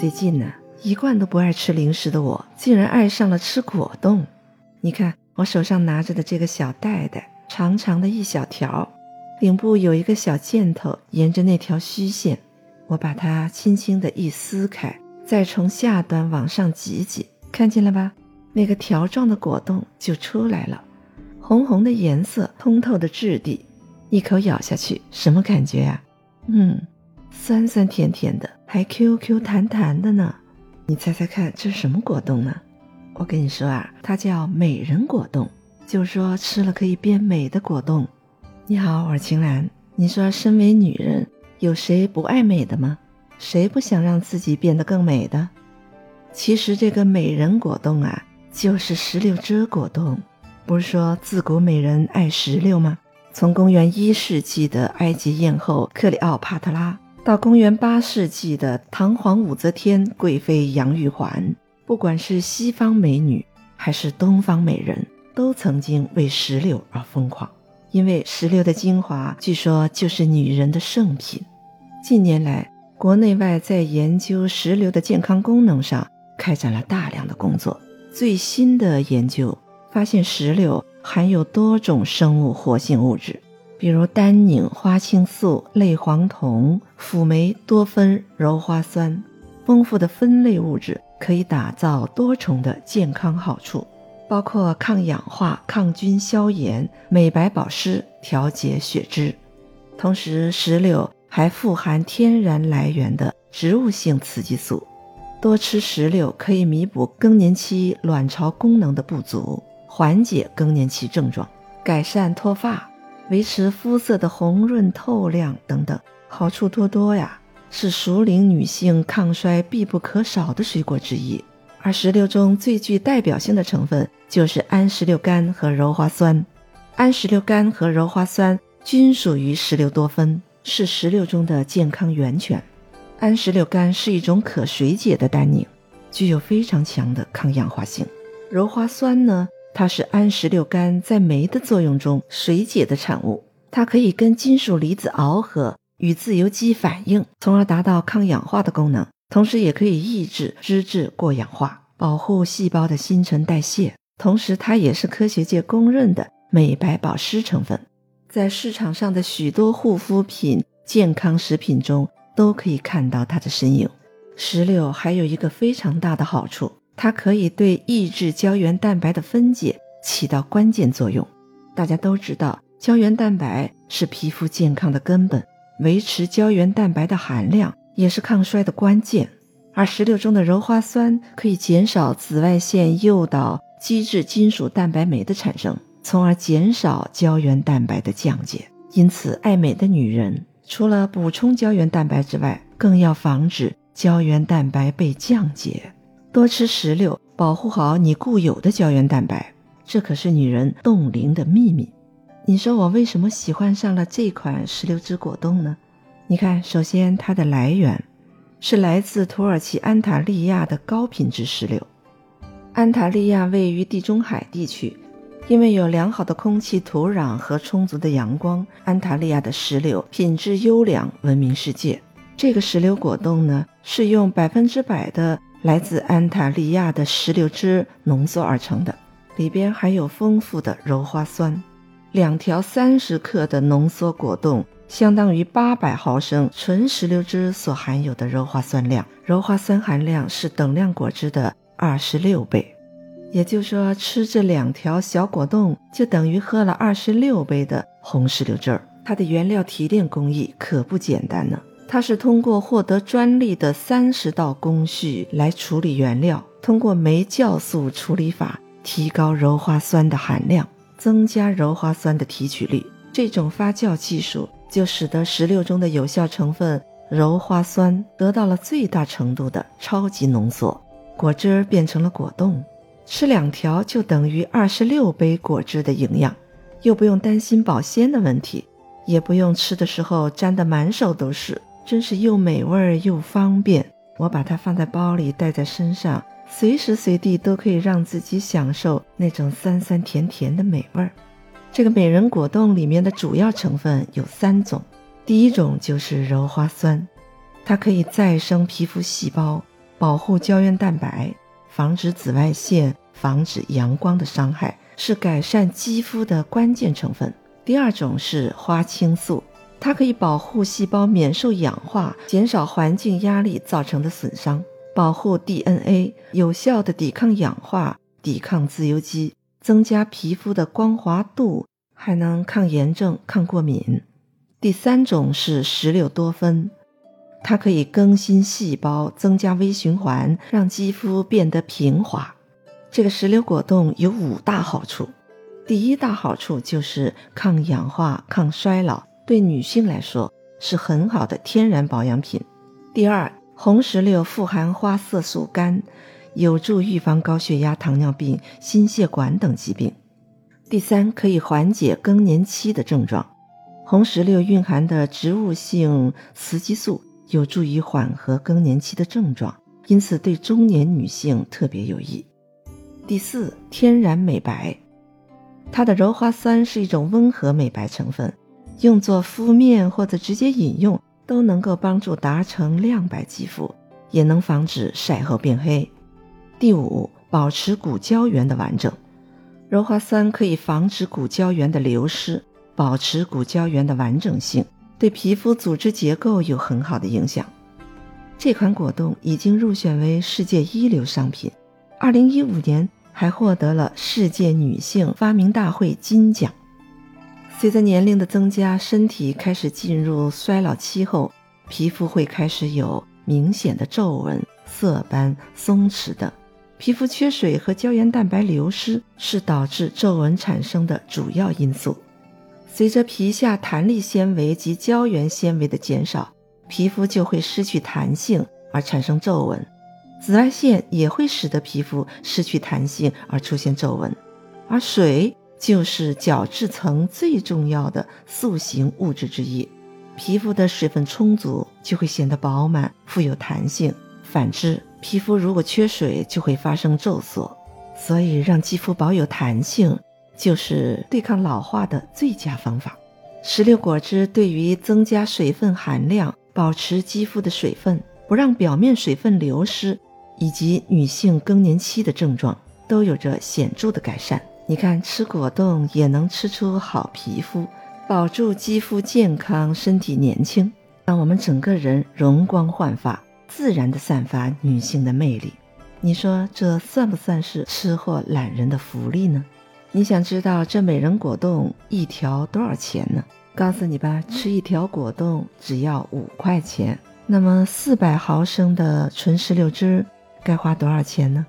最近呢，一贯都不爱吃零食的我，竟然爱上了吃果冻。你看我手上拿着的这个小袋袋，长长的一小条，顶部有一个小箭头，沿着那条虚线，我把它轻轻的一撕开，再从下端往上挤挤，看见了吧？那个条状的果冻就出来了，红红的颜色，通透的质地，一口咬下去，什么感觉呀？嗯，酸酸甜甜的，还 Q Q 弹弹的呢。你猜猜看，这是什么果冻呢？我跟你说啊，它叫美人果冻，就是说吃了可以变美的果冻。你好，我是青兰。你说，身为女人，有谁不爱美的吗？谁不想让自己变得更美的？其实这个美人果冻啊，就是石榴汁果冻。不是说自古美人爱石榴吗？从公元一世纪的埃及艳后克里奥帕特拉，到公元八世纪的唐皇武则天贵妃杨玉环。不管是西方美女还是东方美人，都曾经为石榴而疯狂，因为石榴的精华据说就是女人的圣品。近年来，国内外在研究石榴的健康功能上开展了大量的工作。最新的研究发现，石榴含有多种生物活性物质，比如单宁、花青素、类黄酮、辅酶、多酚、鞣花酸，丰富的酚类物质。可以打造多重的健康好处，包括抗氧化、抗菌、消炎、美白保湿、调节血脂。同时，石榴还富含天然来源的植物性雌激素，多吃石榴可以弥补更年期卵巢功能的不足，缓解更年期症状，改善脱发，维持肤色的红润透亮等等，好处多多呀。是熟龄女性抗衰必不可少的水果之一，而石榴中最具代表性的成分就是安石榴苷和鞣花酸。安石榴苷和鞣花酸均属于石榴多酚，是石榴中的健康源泉。安石榴苷是一种可水解的单宁，具有非常强的抗氧化性。鞣花酸呢，它是安石榴苷在酶的作用中水解的产物，它可以跟金属离子螯合。与自由基反应，从而达到抗氧化的功能，同时也可以抑制脂质过氧化，保护细胞的新陈代谢。同时，它也是科学界公认的美白保湿成分，在市场上的许多护肤品、健康食品中都可以看到它的身影。石榴还有一个非常大的好处，它可以对抑制胶原蛋白的分解起到关键作用。大家都知道，胶原蛋白是皮肤健康的根本。维持胶原蛋白的含量也是抗衰的关键，而石榴中的鞣花酸可以减少紫外线诱导基质金属蛋白酶的产生，从而减少胶原蛋白的降解。因此，爱美的女人除了补充胶原蛋白之外，更要防止胶原蛋白被降解。多吃石榴，保护好你固有的胶原蛋白，这可是女人冻龄的秘密。你说我为什么喜欢上了这款石榴汁果冻呢？你看，首先它的来源是来自土耳其安塔利亚的高品质石榴。安塔利亚位于地中海地区，因为有良好的空气、土壤和充足的阳光，安塔利亚的石榴品质优良，闻名世界。这个石榴果冻呢，是用百分之百的来自安塔利亚的石榴汁浓缩而成的，里边含有丰富的鞣花酸。两条三十克的浓缩果冻，相当于八百毫升纯石榴汁所含有的鞣花酸量。鞣花酸含量是等量果汁的二十六倍，也就是说，吃这两条小果冻就等于喝了二十六杯的红石榴汁儿。它的原料提炼工艺可不简单呢，它是通过获得专利的三十道工序来处理原料，通过酶酵素处理法提高鞣花酸的含量。增加鞣花酸的提取率，这种发酵技术就使得石榴中的有效成分鞣花酸得到了最大程度的超级浓缩，果汁变成了果冻，吃两条就等于二十六杯果汁的营养，又不用担心保鲜的问题，也不用吃的时候沾得满手都是，真是又美味又方便。我把它放在包里，带在身上。随时随地都可以让自己享受那种酸酸甜甜的美味儿。这个美人果冻里面的主要成分有三种，第一种就是鞣花酸，它可以再生皮肤细胞，保护胶原蛋白，防止紫外线，防止阳光的伤害，是改善肌肤的关键成分。第二种是花青素，它可以保护细胞免受氧化，减少环境压力造成的损伤，保护 DNA，有效的抵抗氧化，抵抗自由基，增加皮肤的光滑度，还能抗炎症、抗过敏。第三种是石榴多酚，它可以更新细胞，增加微循环，让肌肤变得平滑。这个石榴果冻有五大好处。第一大好处就是抗氧化、抗衰老，对女性来说是很好的天然保养品。第二，红石榴富含花色素苷，有助预防高血压、糖尿病、心血管等疾病。第三，可以缓解更年期的症状。红石榴蕴含的植物性雌激素有助于缓和更年期的症状，因此对中年女性特别有益。第四，天然美白。它的鞣花酸是一种温和美白成分，用作敷面或者直接饮用都能够帮助达成亮白肌肤，也能防止晒后变黑。第五，保持骨胶原的完整。鞣花酸可以防止骨胶原的流失，保持骨胶原的完整性，对皮肤组织结构有很好的影响。这款果冻已经入选为世界一流商品。二零一五年。还获得了世界女性发明大会金奖。随着年龄的增加，身体开始进入衰老期后，皮肤会开始有明显的皱纹、色斑、松弛等。皮肤缺水和胶原蛋白流失是导致皱纹产生的主要因素。随着皮下弹力纤维及胶原纤维的减少，皮肤就会失去弹性而产生皱纹。紫外线也会使得皮肤失去弹性而出现皱纹，而水就是角质层最重要的塑形物质之一。皮肤的水分充足，就会显得饱满、富有弹性；反之，皮肤如果缺水，就会发生皱缩。所以，让肌肤保有弹性，就是对抗老化的最佳方法。石榴果汁对于增加水分含量、保持肌肤的水分、不让表面水分流失。以及女性更年期的症状都有着显著的改善。你看，吃果冻也能吃出好皮肤，保住肌肤健康、身体年轻，让我们整个人容光焕发，自然的散发女性的魅力。你说这算不算是吃货懒人的福利呢？你想知道这美人果冻一条多少钱呢？告诉你吧，吃一条果冻只要五块钱。那么四百毫升的纯石榴汁。该花多少钱呢？